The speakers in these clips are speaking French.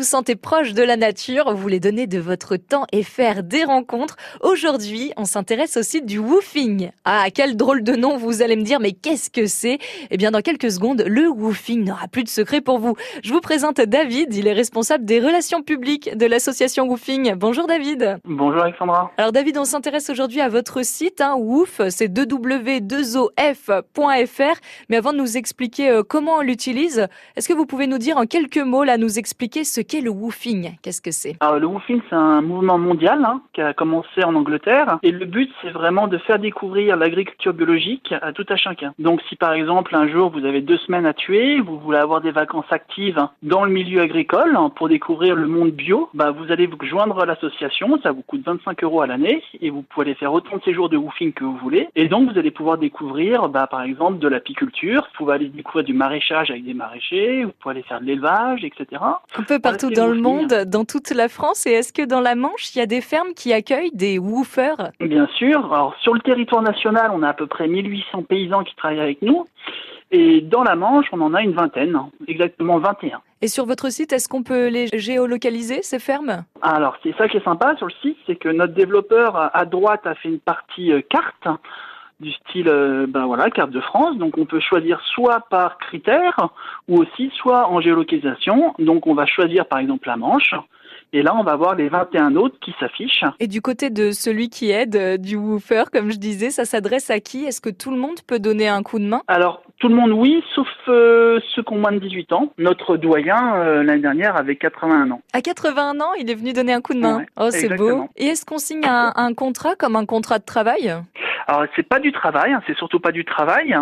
vous sentez proche de la nature, vous voulez donner de votre temps et faire des rencontres, aujourd'hui, on s'intéresse au site du woofing. Ah, quel drôle de nom, vous allez me dire, mais qu'est-ce que c'est? Eh bien, dans quelques secondes, le woofing n'aura plus de secret pour vous. Je vous présente David, il est responsable des relations publiques de l'association Woofing. Bonjour David. Bonjour Alexandra. Alors David, on s'intéresse aujourd'hui à votre site, hein, Woof, c'est www.2of.fr. Mais avant de nous expliquer euh, comment on l'utilise, est-ce que vous pouvez nous dire en quelques mots, là, nous expliquer ce qu'est le woofing? Qu'est-ce que c'est? Alors le woofing, c'est un mouvement mondial hein, qui a commencé en Angleterre. Et le but, c'est vraiment de faire découvrir l'agriculture biologique à tout à chacun. Donc si par exemple un jour vous avez deux semaines à tuer, vous voulez avoir des vacances actives dans le milieu agricole hein, pour découvrir le monde bio, bah, vous allez vous joindre à l'association, ça vous coûte 25 euros à l'année et vous pouvez aller faire autant de séjours de woofing que vous voulez. Et donc vous allez pouvoir découvrir bah, par exemple de l'apiculture, vous pouvez aller découvrir du maraîchage avec des maraîchers, vous pouvez aller faire de l'élevage, etc. Un peu partout dans le monde, dans toute la France. Et est-ce que dans la Manche, il y a des fermes qui accueillent des woofers? Bien sûr. Alors sur le territoire national, on a à peu près 1800 paysans qui travaillent avec nous. Et dans la Manche, on en a une vingtaine, exactement 21. Et sur votre site, est-ce qu'on peut les géolocaliser, ces fermes? Alors, c'est ça qui est sympa sur le site, c'est que notre développeur à droite a fait une partie euh, carte du style euh, ben voilà carte de France donc on peut choisir soit par critère ou aussi soit en géolocalisation donc on va choisir par exemple la Manche et là, on va voir les 21 autres qui s'affichent. Et du côté de celui qui aide, euh, du woofer, comme je disais, ça s'adresse à qui? Est-ce que tout le monde peut donner un coup de main? Alors, tout le monde, oui, sauf euh, ceux qui ont moins de 18 ans. Notre doyen, euh, l'année dernière, avait 81 ans. À 81 ans, il est venu donner un coup de main. oh, c'est beau. Et est-ce qu'on signe un, un contrat comme un contrat de travail? Alors c'est pas du travail, hein, c'est surtout pas du travail.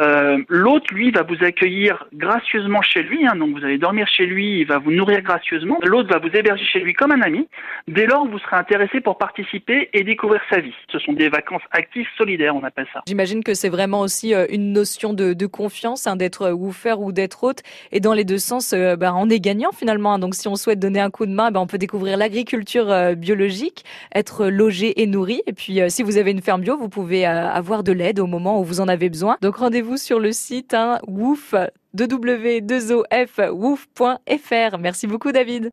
Euh, L'autre, lui, va vous accueillir gracieusement chez lui. Hein, donc vous allez dormir chez lui, il va vous nourrir gracieusement. L'autre va vous héberger chez lui comme un ami. Dès lors, vous serez intéressé pour participer et découvrir sa vie. Ce sont des vacances actives solidaires, on appelle ça. J'imagine que c'est vraiment aussi euh, une notion de, de confiance, hein, d'être woofer ou d'être hôte. Et dans les deux sens, euh, bah, on est gagnant finalement. Hein. Donc si on souhaite donner un coup de main, bah, on peut découvrir l'agriculture euh, biologique, être logé et nourri. Et puis si vous avez une ferme bio, vous pouvez avoir de l'aide au moment où vous en avez besoin. Donc rendez-vous vous sur le site hein, woof, www.2ofwouf.fr. Merci beaucoup David.